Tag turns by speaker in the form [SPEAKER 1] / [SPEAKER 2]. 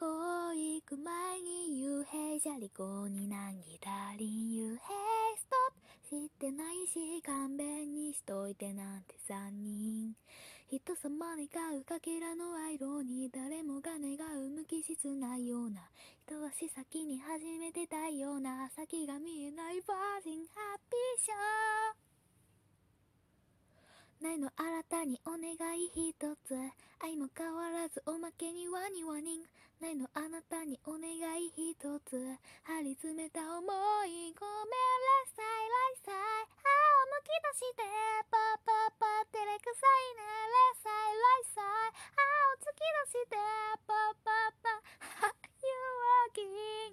[SPEAKER 1] リコ行く前に幽閉じゃりこに難儀だりん。幽閉。ストップ。知ってないし勘弁にしといてなんて三人。人様願うかけらのアイロに誰もが願う。無機質なような。一足先に始めてたような。先が見えないバージン。ハッピーショー。ないの新たにお願い一つ。愛も変わらずおまけにワニワニ。ンないのあなたにお願い一つ。張り詰めた思い。ごめんレッサイライサイ歯をむき出して。